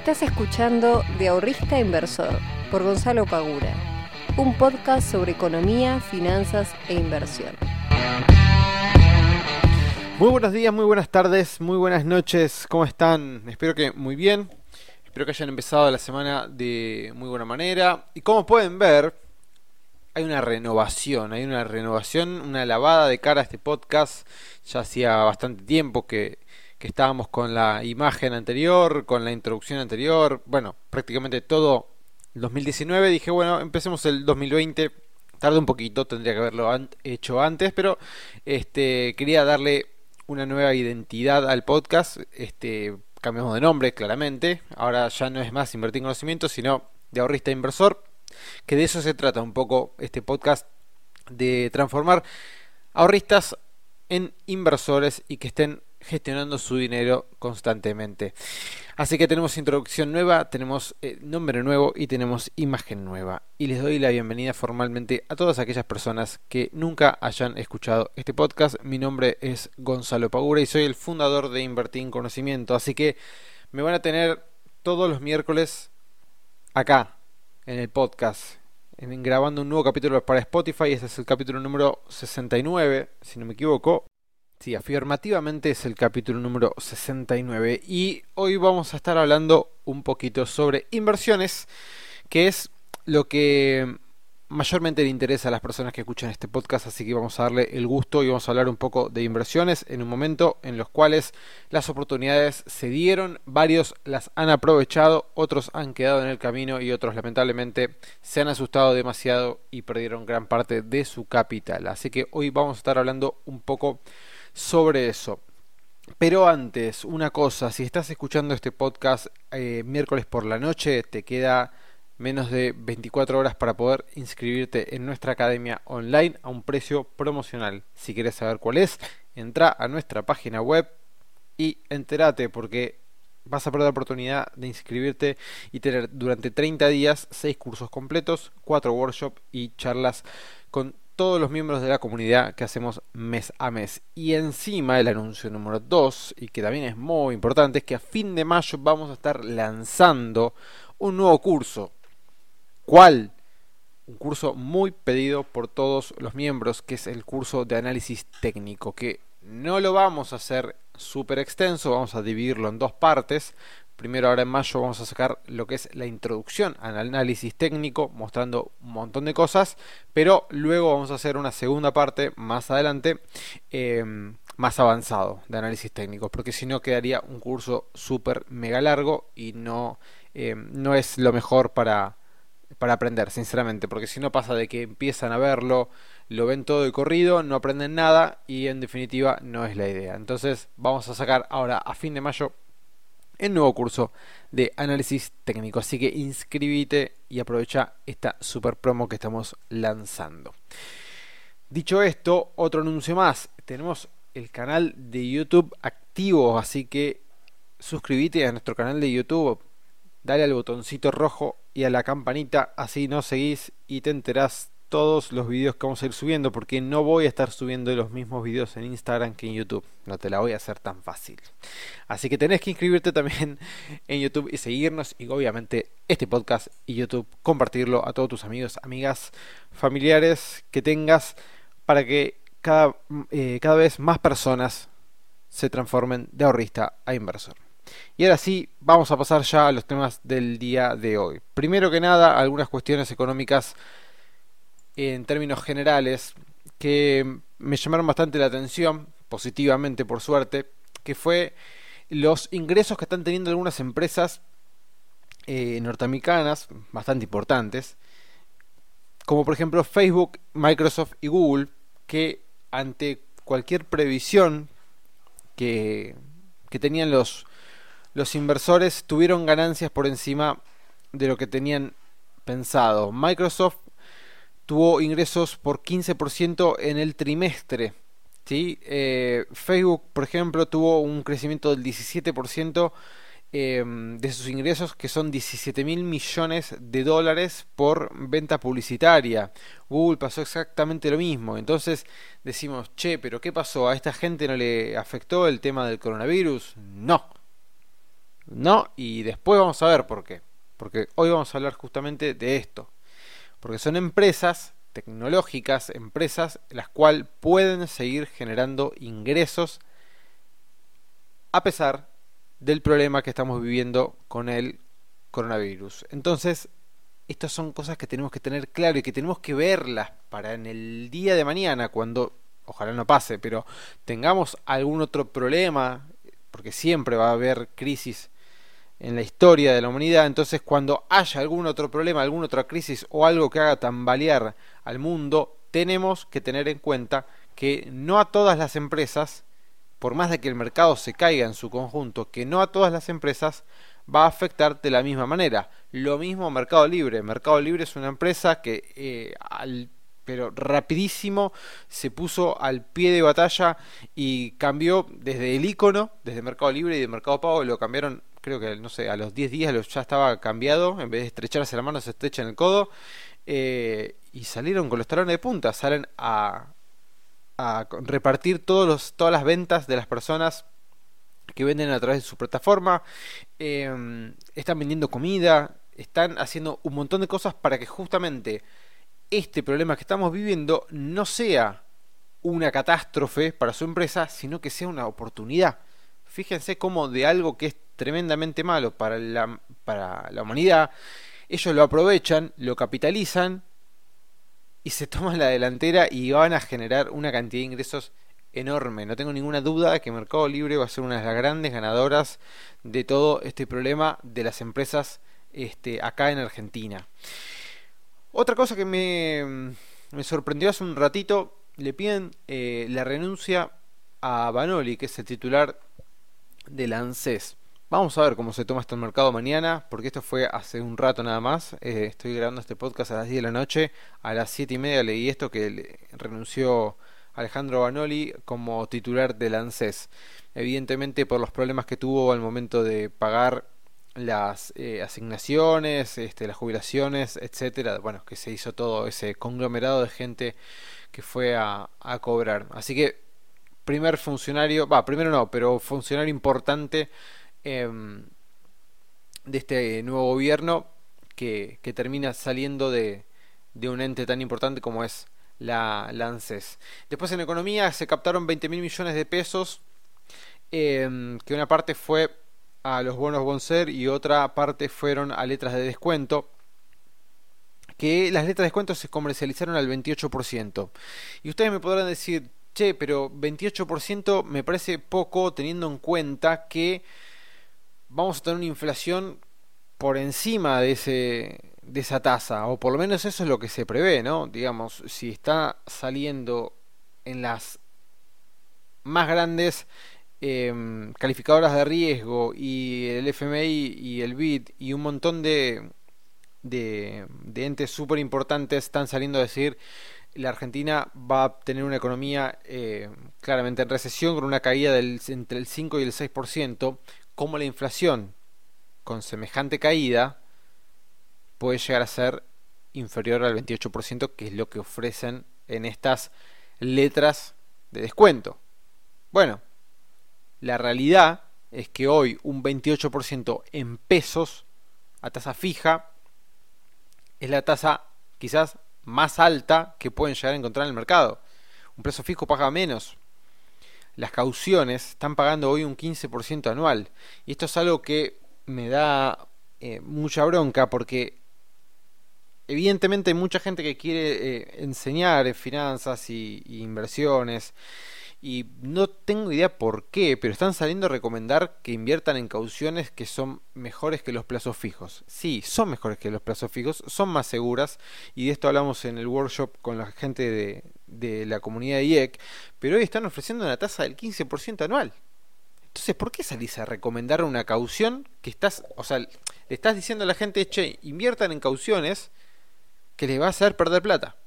Estás escuchando De Ahorrista Inversor por Gonzalo Pagura, un podcast sobre economía, finanzas e inversión. Muy buenos días, muy buenas tardes, muy buenas noches, ¿cómo están? Espero que muy bien, espero que hayan empezado la semana de muy buena manera. Y como pueden ver, hay una renovación, hay una renovación, una lavada de cara a este podcast. Ya hacía bastante tiempo que, que estábamos con la imagen anterior, con la introducción anterior, bueno, prácticamente todo el 2019. Dije, bueno, empecemos el 2020. Tardé un poquito, tendría que haberlo hecho antes, pero este quería darle una nueva identidad al podcast. Este, cambiamos de nombre, claramente. Ahora ya no es más invertir en conocimiento, sino de ahorrista inversor. Que de eso se trata un poco este podcast, de transformar ahorristas en inversores y que estén gestionando su dinero constantemente. Así que tenemos introducción nueva, tenemos eh, nombre nuevo y tenemos imagen nueva. Y les doy la bienvenida formalmente a todas aquellas personas que nunca hayan escuchado este podcast. Mi nombre es Gonzalo Pagura y soy el fundador de Invertir en Conocimiento. Así que me van a tener todos los miércoles acá en el podcast. grabando un nuevo capítulo para Spotify. Este es el capítulo número 69, si no me equivoco. Sí, afirmativamente es el capítulo número 69 y hoy vamos a estar hablando un poquito sobre inversiones, que es lo que mayormente le interesa a las personas que escuchan este podcast, así que vamos a darle el gusto y vamos a hablar un poco de inversiones en un momento en los cuales las oportunidades se dieron, varios las han aprovechado, otros han quedado en el camino y otros lamentablemente se han asustado demasiado y perdieron gran parte de su capital. Así que hoy vamos a estar hablando un poco sobre eso. Pero antes, una cosa, si estás escuchando este podcast eh, miércoles por la noche, te queda menos de 24 horas para poder inscribirte en nuestra academia online a un precio promocional. Si quieres saber cuál es, entra a nuestra página web y entérate porque vas a perder la oportunidad de inscribirte y tener durante 30 días 6 cursos completos, 4 workshops y charlas con todos los miembros de la comunidad que hacemos mes a mes. Y encima el anuncio número 2, y que también es muy importante, es que a fin de mayo vamos a estar lanzando un nuevo curso. ¿Cuál? Un curso muy pedido por todos los miembros, que es el curso de análisis técnico, que no lo vamos a hacer súper extenso, vamos a dividirlo en dos partes. Primero ahora en mayo vamos a sacar lo que es la introducción al análisis técnico, mostrando un montón de cosas, pero luego vamos a hacer una segunda parte más adelante, em, más avanzado de análisis técnico, porque si no quedaría un curso súper mega largo y no, em, no es lo mejor para, para aprender, sinceramente, porque si no pasa de que empiezan a verlo, lo ven todo de corrido, no aprenden nada y en definitiva no es la idea. Entonces vamos a sacar ahora a fin de mayo el nuevo curso de análisis técnico. Así que inscríbete y aprovecha esta super promo que estamos lanzando. Dicho esto, otro anuncio más. Tenemos el canal de YouTube activo, así que suscríbete a nuestro canal de YouTube. Dale al botoncito rojo y a la campanita, así nos seguís y te enterás todos los vídeos que vamos a ir subiendo porque no voy a estar subiendo los mismos vídeos en Instagram que en YouTube. No te la voy a hacer tan fácil. Así que tenés que inscribirte también en YouTube y seguirnos y obviamente este podcast y YouTube compartirlo a todos tus amigos, amigas, familiares que tengas para que cada, eh, cada vez más personas se transformen de ahorrista a inversor. Y ahora sí, vamos a pasar ya a los temas del día de hoy. Primero que nada, algunas cuestiones económicas en términos generales que me llamaron bastante la atención, positivamente por suerte, que fue los ingresos que están teniendo algunas empresas eh, norteamericanas, bastante importantes, como por ejemplo Facebook, Microsoft y Google, que ante cualquier previsión que, que tenían los, los inversores, tuvieron ganancias por encima de lo que tenían pensado. Microsoft tuvo ingresos por 15% en el trimestre. ¿sí? Eh, Facebook, por ejemplo, tuvo un crecimiento del 17% em, de sus ingresos, que son 17 mil millones de dólares por venta publicitaria. Google pasó exactamente lo mismo. Entonces decimos, che, pero ¿qué pasó? ¿A esta gente no le afectó el tema del coronavirus? No. No, y después vamos a ver por qué. Porque hoy vamos a hablar justamente de esto. Porque son empresas tecnológicas, empresas las cuales pueden seguir generando ingresos a pesar del problema que estamos viviendo con el coronavirus. Entonces, estas son cosas que tenemos que tener claro y que tenemos que verlas para en el día de mañana, cuando, ojalá no pase, pero tengamos algún otro problema, porque siempre va a haber crisis en la historia de la humanidad, entonces cuando haya algún otro problema, alguna otra crisis o algo que haga tambalear al mundo, tenemos que tener en cuenta que no a todas las empresas, por más de que el mercado se caiga en su conjunto, que no a todas las empresas va a afectar de la misma manera. Lo mismo Mercado Libre. Mercado Libre es una empresa que eh, al pero rapidísimo se puso al pie de batalla y cambió desde el icono, desde Mercado Libre y de Mercado Pago, lo cambiaron, creo que no sé, a los 10 días ya estaba cambiado, en vez de estrecharse la mano se estrecha en el codo, eh, y salieron con los talones de punta, salen a, repartir todos los, todas las ventas de las personas que venden a través de su plataforma, em, están vendiendo comida, están haciendo un montón de cosas para que justamente este problema que estamos viviendo no sea una catástrofe para su empresa, sino que sea una oportunidad. Fíjense cómo de algo que es tremendamente malo para la, humanidad, ellos lo aprovechan, lo capitalizan y se toman la delantera y van a generar una cantidad de ingresos enorme. No tengo ninguna duda de que Mercado Libre va a ser una de las grandes ganadoras de todo este problema de las empresas este, acá en Argentina. Otra cosa que me, me sorprendió hace un ratito, le piden eh, la renuncia a Banoli, que es el titular del ANSES. Vamos a ver cómo se toma esto el mercado mañana, porque esto fue hace un rato nada más. Eh, estoy grabando este podcast a las 10 de la noche. A las 7 y media leí esto que renunció Alejandro Banoli como titular del ANSES. Evidentemente por los problemas que tuvo al momento de pagar las eh, asignaciones, este, las jubilaciones, etcétera. Bueno, que se hizo todo ese conglomerado de gente que fue a, cobrar. Así que primer funcionario, va, primero no, pero funcionario importante em, de este nuevo gobierno que, termina saliendo de, de un ente tan importante como es la, ANSES. Después en economía se captaron 20 mil millones de pesos, em, que una parte fue a los bonos Bonser y otra parte fueron a letras de descuento que las letras de descuento se comercializaron al 28%. Y ustedes me podrán decir, pero 28% me parece poco teniendo en cuenta que vamos a tener una inflación por encima de ese de esa tasa, o por lo menos eso es lo que se prevé, ¿no? Digamos, si está saliendo en las más grandes eh, calificadoras de riesgo y el FMI y el BID y un montón de, de, entes súper importantes están saliendo a decir la Argentina va a tener una economía eh, claramente en recesión con una caída del, entre el 5 y el 6%, como la inflación con semejante caída puede llegar a ser inferior al 28%, que es lo que ofrecen en estas letras de descuento. Bueno, la realidad es que hoy un 28% en pesos a tasa fija es la tasa quizás más alta que pueden llegar a encontrar en el mercado. Un precio fijo paga menos. Las cauciones están pagando hoy un 15% anual. Y esto es algo que me da eh, mucha bronca porque evidentemente hay mucha gente que quiere eh, enseñar finanzas y, y inversiones y no tengo idea por qué, pero están saliendo a recomendar que inviertan en cauciones que son mejores que los plazos fijos. Sí, son mejores que los plazos fijos, son más seguras y de esto hablamos en el workshop con la gente de, la comunidad de IEC, pero hoy están ofreciendo una tasa del 15% anual. Entonces, ¿por qué salís a recomendar una caución que estás, o sea, le estás diciendo a la gente, che, inviertan en cauciones que les va a hacer perder plata?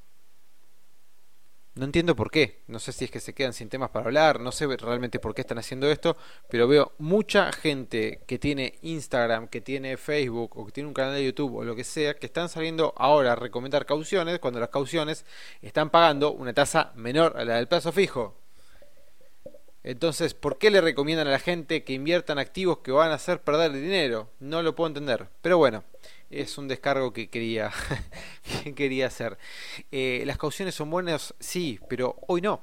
No entiendo por qué. No sé si es que se quedan sin temas para hablar. No sé realmente por qué están haciendo esto. Pero veo mucha gente que tiene Instagram, que tiene Facebook o que tiene un canal de YouTube o lo que sea, que están saliendo ahora a recomendar cauciones cuando las cauciones están pagando una tasa menor a la del plazo fijo. Entonces, ¿por qué le recomiendan a la gente que inviertan activos que van a hacer perder dinero? No lo puedo entender. Pero bueno, es un descargo que quería, que quería hacer. Eh, ¿Las cauciones son buenas? Sí, pero hoy no.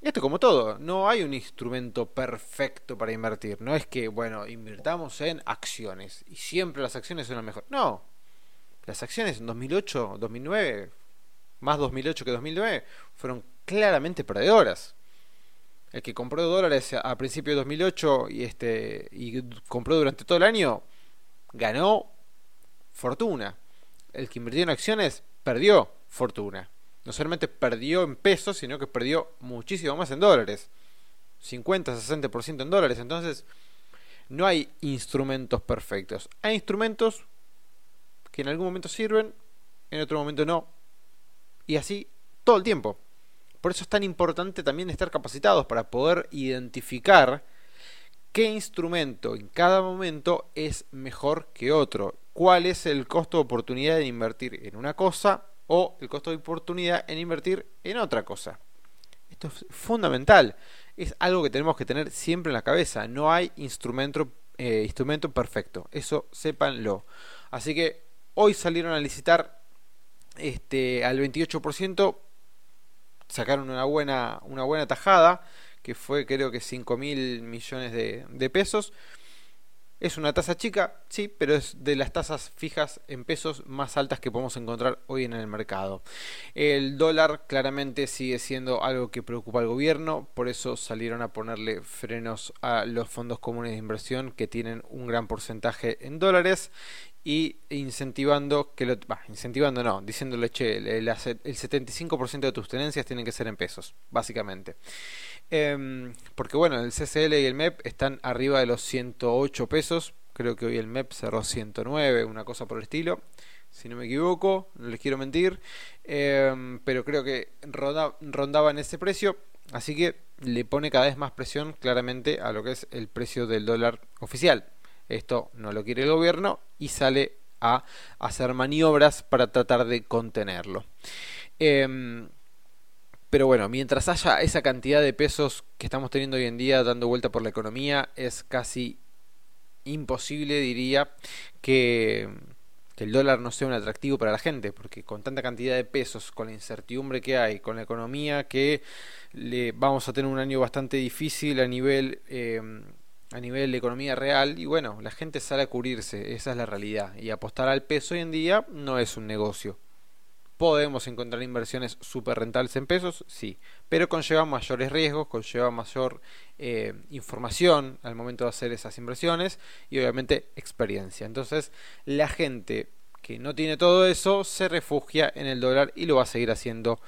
Esto como todo, no hay un instrumento perfecto para invertir. No es que, bueno, invirtamos en acciones y siempre las acciones son lo mejor. No. Las acciones en 2008, 2009, más 2008 que 2009, fueron claramente perdedoras. El que compró dólares a principios de 2008 y este y compró durante todo el año ganó fortuna. El que invirtió en acciones perdió fortuna. No solamente perdió en pesos, sino que perdió muchísimo más en dólares. 50, 60% en dólares. Entonces, no hay instrumentos perfectos. Hay instrumentos que en algún momento sirven, en otro momento no. Y así todo el tiempo. Por eso es tan importante también estar capacitados para poder identificar qué instrumento en cada momento es mejor que otro. ¿Cuál es el costo de oportunidad de invertir en una cosa o el costo de oportunidad en invertir en otra cosa? Esto es fundamental. Es algo que tenemos que tener siempre en la cabeza. No hay instrumento, eh, instrumento perfecto. Eso sépanlo. Así que hoy salieron a licitar este, al 28% sacaron una buena, una buena tajada, que fue creo que 5 mil millones de, de pesos. Es una tasa chica, sí, pero es de las tasas fijas en pesos más altas que podemos encontrar hoy en el mercado. El dólar claramente sigue siendo algo que preocupa al gobierno, por eso salieron a ponerle frenos a los fondos comunes de inversión que tienen un gran porcentaje en dólares y incentivando que lo incentivando no, diciéndole che, el, el 75% de tus tenencias tienen que ser en pesos, básicamente. Em, porque bueno, el CCL y el MEP están arriba de los 108 pesos. Creo que hoy el MEP cerró 109, una cosa por el estilo. Si no me equivoco, no les quiero mentir. Em, pero creo que rondaba en ese precio. Así que le pone cada vez más presión claramente a lo que es el precio del dólar oficial. Esto no lo quiere el gobierno y sale a hacer maniobras para tratar de contenerlo. Eh, pero bueno, mientras haya esa cantidad de pesos que estamos teniendo hoy en día dando vuelta por la economía, es casi imposible, diría, que, el dólar no sea un atractivo para la gente, porque con tanta cantidad de pesos, con la incertidumbre que hay, con la economía que le vamos a tener un año bastante difícil a nivel... Eh, a nivel de economía real y bueno, la gente sale a cubrirse, esa es la realidad y apostar al peso hoy en día no es un negocio, ¿Podemos encontrar inversiones súper rentables en pesos? Sí, pero conlleva mayores riesgos, conlleva mayor eh, información al momento de hacer esas inversiones y obviamente experiencia. Entonces la gente que no tiene todo eso se refugia en el dólar y lo va a seguir haciendo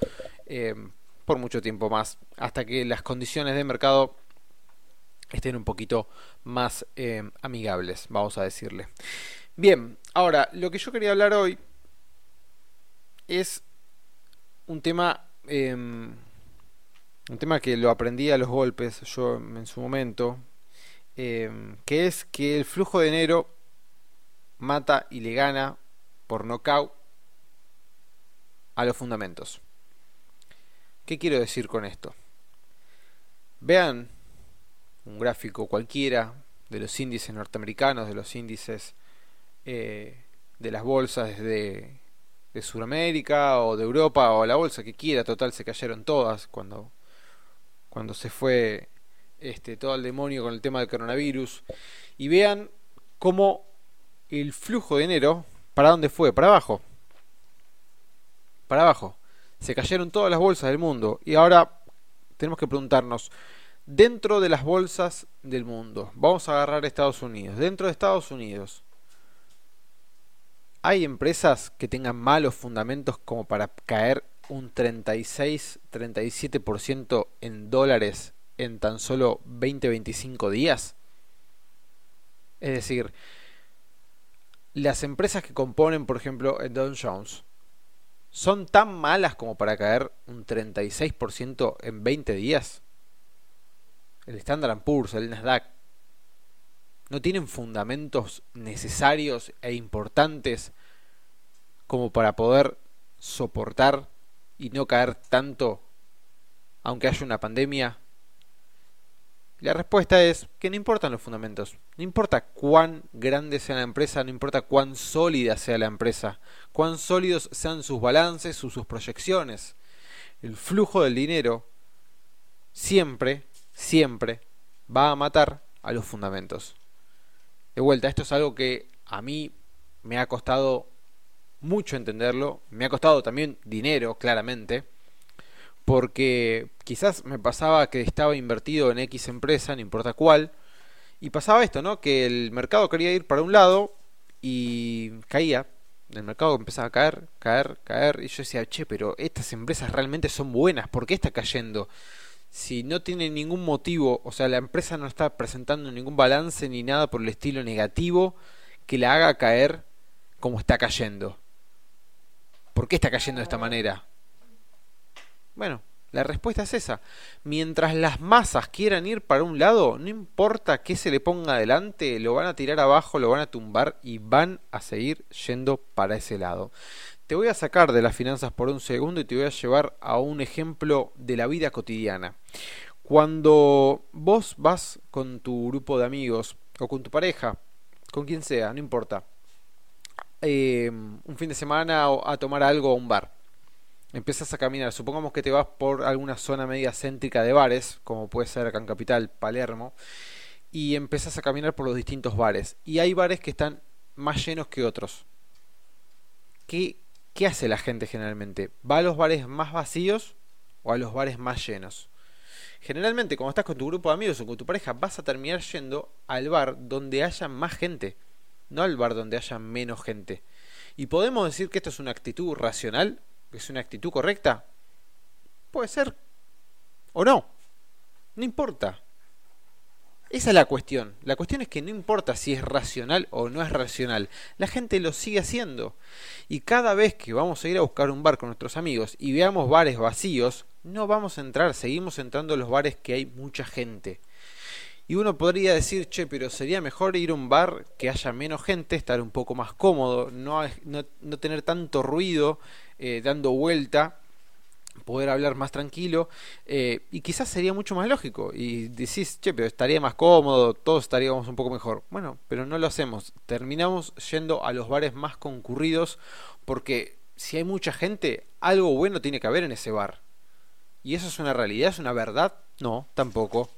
eh, por mucho tiempo más hasta que las condiciones de mercado estén un poquito más eh, amigables, vamos a decirle. Bien, ahora lo que yo quería hablar hoy es un tema em, un tema que lo aprendí a los golpes yo en su momento em, que es que el flujo de enero mata y le gana por nocaut a los fundamentos ¿qué quiero decir con esto? vean un gráfico cualquiera de los índices norteamericanos de los índices eh, de las bolsas desde de Sudamérica o de Europa o la bolsa que quiera, total se cayeron todas cuando cuando se fue este todo el demonio con el tema del coronavirus y vean cómo el flujo de enero para dónde fue, para abajo. Para abajo. Se cayeron todas las bolsas del mundo y ahora tenemos que preguntarnos dentro de las bolsas del mundo. Vamos a agarrar Estados Unidos. Dentro de Estados Unidos ¿Hay empresas que tengan malos fundamentos como para caer un 36-37% en dólares en tan solo 20-25 días? Es decir, las empresas que componen, por ejemplo, en Dow Jones, ¿son tan malas como para caer un 36% en 20 días? El Standard Poor's, el Nasdaq, no tienen fundamentos necesarios e importantes como para poder soportar y no caer tanto aunque haya una pandemia La respuesta es que no importan los fundamentos, no importa cuán grande sea la empresa, no importa cuán sólida sea la empresa, cuán sólidos sean sus balances o sus proyecciones. El flujo del dinero siempre, siempre va a matar a los fundamentos. De vuelta, esto es algo que a mí me ha costado mucho entenderlo, me ha costado también dinero, claramente, porque quizás me pasaba que estaba invertido en X empresa, no importa cuál, y pasaba esto, ¿no? Que el mercado quería ir para un lado y caía, el mercado empezaba a caer, caer, caer, y yo decía, che, pero estas empresas realmente son buenas, ¿por qué está cayendo? Si no tiene ningún motivo, o sea, la empresa no está presentando ningún balance ni nada por el estilo negativo que la haga caer como está cayendo. ¿Por qué está cayendo de esta manera? Bueno, la respuesta es esa. Mientras las masas quieran ir para un lado, no importa qué se le ponga adelante, lo van a tirar abajo, lo van a tumbar y van a seguir yendo para ese lado. Te voy a sacar de las finanzas por un segundo y te voy a llevar a un ejemplo de la vida cotidiana. Cuando vos vas con tu grupo de amigos o con tu pareja, con quien sea, no importa, eh, un fin de semana a tomar algo a un bar empiezas a caminar, supongamos que te vas por alguna zona media céntrica de bares, como puede ser acá en Capital, Palermo, y empiezas a caminar por los distintos bares. Y hay bares que están más llenos que otros. ¿Qué, ¿Qué hace la gente generalmente? ¿Va a los bares más vacíos o a los bares más llenos? Generalmente, cuando estás con tu grupo de amigos o con tu pareja, vas a terminar yendo al bar donde haya más gente, no al bar donde haya menos gente. Y podemos decir que esto es una actitud racional es una actitud correcta? Puede ser. O no. No importa. Esa es la cuestión. La cuestión es que no importa si es racional o no es racional. La gente lo sigue haciendo. Y cada vez que vamos a ir a buscar un bar con nuestros amigos y veamos bares vacíos, no vamos a entrar. Seguimos entrando a los bares que hay mucha gente. Y uno podría decir, che, pero sería mejor ir a un bar que haya menos gente, estar un poco más cómodo, no, no, no tener tanto ruido eh, dando vuelta, poder hablar más tranquilo, eh, y quizás sería mucho más lógico. Y decís, che, pero estaría más cómodo, todos estaríamos un poco mejor. Bueno, pero no lo hacemos. Terminamos yendo a los bares más concurridos porque si hay mucha gente, algo bueno tiene que haber en ese bar. ¿Y eso es una realidad? ¿Es una verdad? No, tampoco.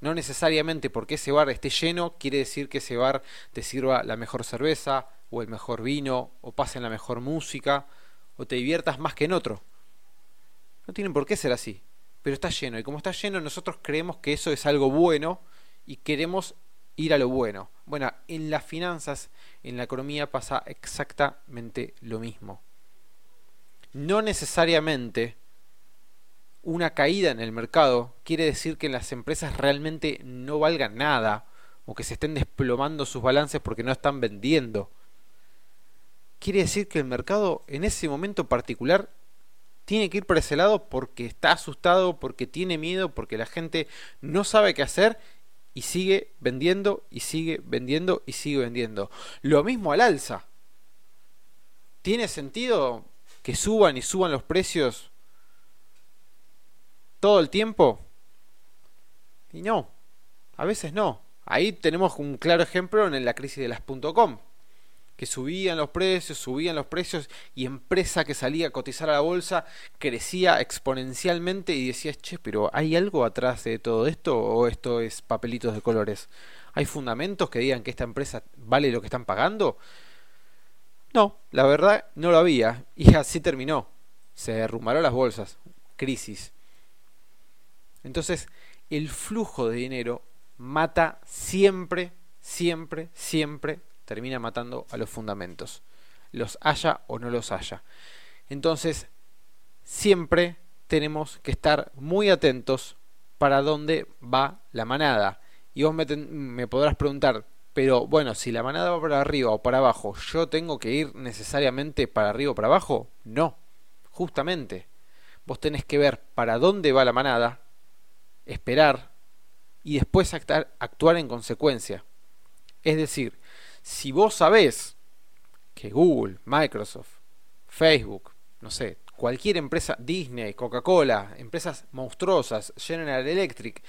No necesariamente porque ese bar esté lleno quiere decir que ese bar te sirva la mejor cerveza o el mejor vino o pasen la mejor música o te diviertas más que en otro. Tienen por qué ser así, pero está lleno y como está lleno nosotros creemos que eso es algo bueno y queremos ir a lo bueno. Bueno, en las finanzas, en la economía pasa exactamente lo mismo. No necesariamente una caída en el mercado quiere decir que las empresas realmente no valgan nada o que se estén desplomando sus balances porque no están vendiendo quiere decir que el mercado en ese momento particular tiene que ir por ese lado porque está asustado, porque tiene miedo, porque la gente no sabe qué hacer y sigue vendiendo y sigue vendiendo y sigue vendiendo. Lo mismo al alza. ¿Tiene sentido que suban y suban los precios todo el tiempo? Y no, a veces no. Ahí tenemos un claro ejemplo en la crisis de las .com que subían los precios, subían los precios y empresa que salía a cotizar a la bolsa crecía exponencialmente y decías, che, pero ¿hay algo atrás de todo esto o esto es papelitos de colores? ¿Hay fundamentos que digan que esta empresa vale lo que están pagando? No, la verdad no lo había y así terminó. Se derrumbaron las bolsas, crisis. Entonces, el flujo de dinero mata siempre, siempre, siempre termina matando a los fundamentos, los haya o no los haya. Entonces, siempre tenemos que estar muy atentos para dónde va la manada. Y vos me, me, podrás preguntar, pero bueno, si la manada va para arriba o para abajo, ¿yo tengo que ir necesariamente para arriba o para abajo? No, justamente. Vos tenés que ver para dónde va la manada, esperar y después actuar en consecuencia. Es decir, si vos sabés que Google, Microsoft, Facebook, no sé, cualquier empresa, Disney, Coca-Cola, empresas monstruosas, General Electric,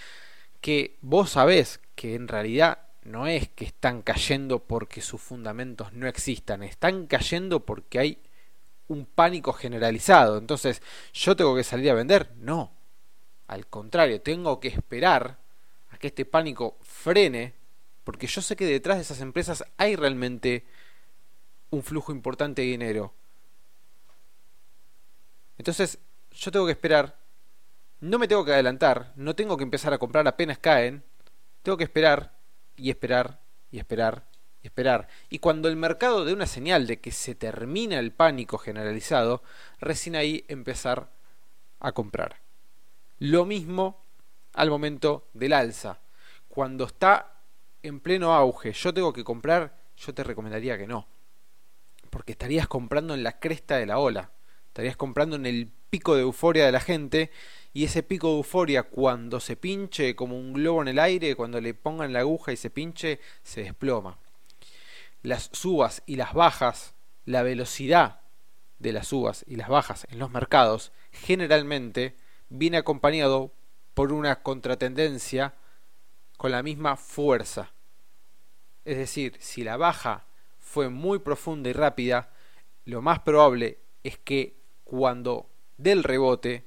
que vos sabés que en realidad no es que están cayendo porque sus fundamentos no existan, están cayendo porque hay un pánico generalizado. Entonces, ¿yo tengo que salir a vender? No. Al contrario, tengo que esperar a que este pánico frene, porque yo sé que detrás de esas empresas hay realmente un flujo importante de dinero. Entonces, yo tengo que esperar, no me tengo que adelantar, no tengo que empezar a comprar apenas caen, tengo que esperar y esperar y esperar y esperar. Y cuando el mercado dé una señal de que se termina el pánico generalizado, recién ahí empezar a comprar. Lo mismo al momento del alza. Cuando está en pleno auge, yo tengo que comprar, yo te recomendaría que no. Porque estarías comprando en la cresta de la ola. Estarías comprando en el pico de euforia de la gente y ese pico de euforia cuando se pinche como un globo en el aire, cuando le pongan la aguja y se pinche, se desploma. Las subas y las bajas, la velocidad de las subas y las bajas en los mercados generalmente viene acompañado por una contratendencia con la misma fuerza. Es decir, si la baja fue muy profunda y rápida, lo más probable es que cuando del rebote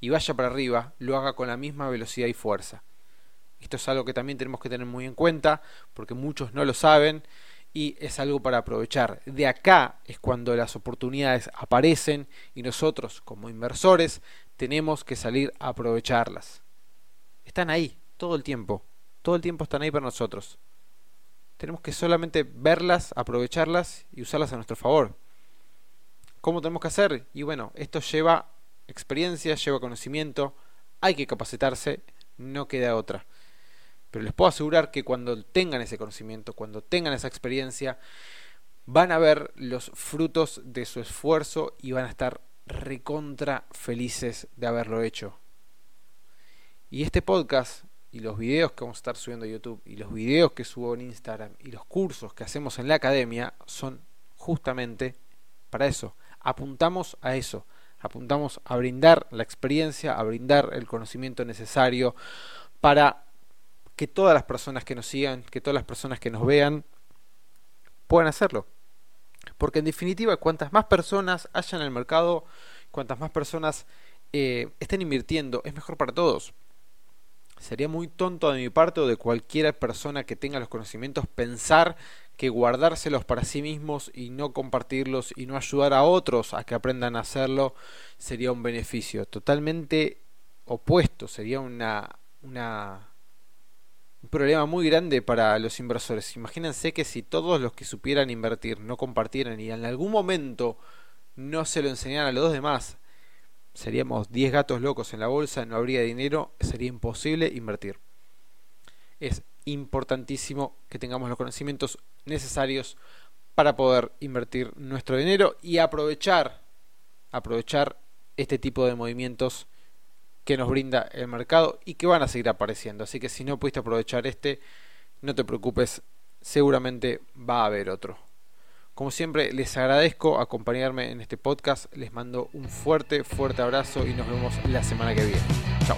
y vaya para arriba, lo haga con la misma velocidad y fuerza. Esto es algo que también tenemos que tener muy en cuenta, porque muchos no lo saben y es algo para aprovechar. De acá es cuando las oportunidades aparecen y nosotros como inversores tenemos que salir a aprovecharlas. Están ahí todo el tiempo, todo el tiempo están ahí para nosotros. Tenemos que solamente verlas, aprovecharlas y usarlas a nuestro favor. ¿Cómo tenemos que hacer? Y bueno, esto lleva experiencia, lleva conocimiento, hay que capacitarse, no queda otra. Pero les puedo asegurar que cuando tengan ese conocimiento, cuando tengan esa experiencia, van a ver los frutos de su esfuerzo y van a estar recontra felices de haberlo hecho. Y este podcast y los videos que vamos a estar subiendo a YouTube y los videos que subo en Instagram y los cursos que hacemos en la academia son justamente para eso, apuntamos a eso, apuntamos a brindar la experiencia, a brindar el conocimiento necesario para que todas las personas que nos sigan, que todas las personas que nos vean, puedan hacerlo. Porque en definitiva, cuantas más personas haya en el mercado, cuantas más personas eh, estén invirtiendo, es mejor para todos. Sería muy tonto de mi parte o de cualquier persona que tenga los conocimientos pensar que guardárselos para sí mismos y no compartirlos y no ayudar a otros a que aprendan a hacerlo sería un beneficio totalmente opuesto, sería una, una un problema muy grande para los inversores. Imagínense que si todos los que supieran invertir no compartieran y en algún momento no se lo enseñaran a los demás, seríamos 10 gatos locos en la bolsa, no habría dinero, sería imposible invertir. Es importantísimo que tengamos los conocimientos necesarios para poder invertir nuestro dinero y aprovechar aprovechar este tipo de movimientos que nos brinda el mercado y que van a seguir apareciendo. Así que si no pudiste aprovechar este, no te preocupes, seguramente va a haber otro. Como siempre, les agradezco acompañarme en este podcast. Les mando un fuerte, fuerte abrazo y nos vemos la semana que viene. Chao.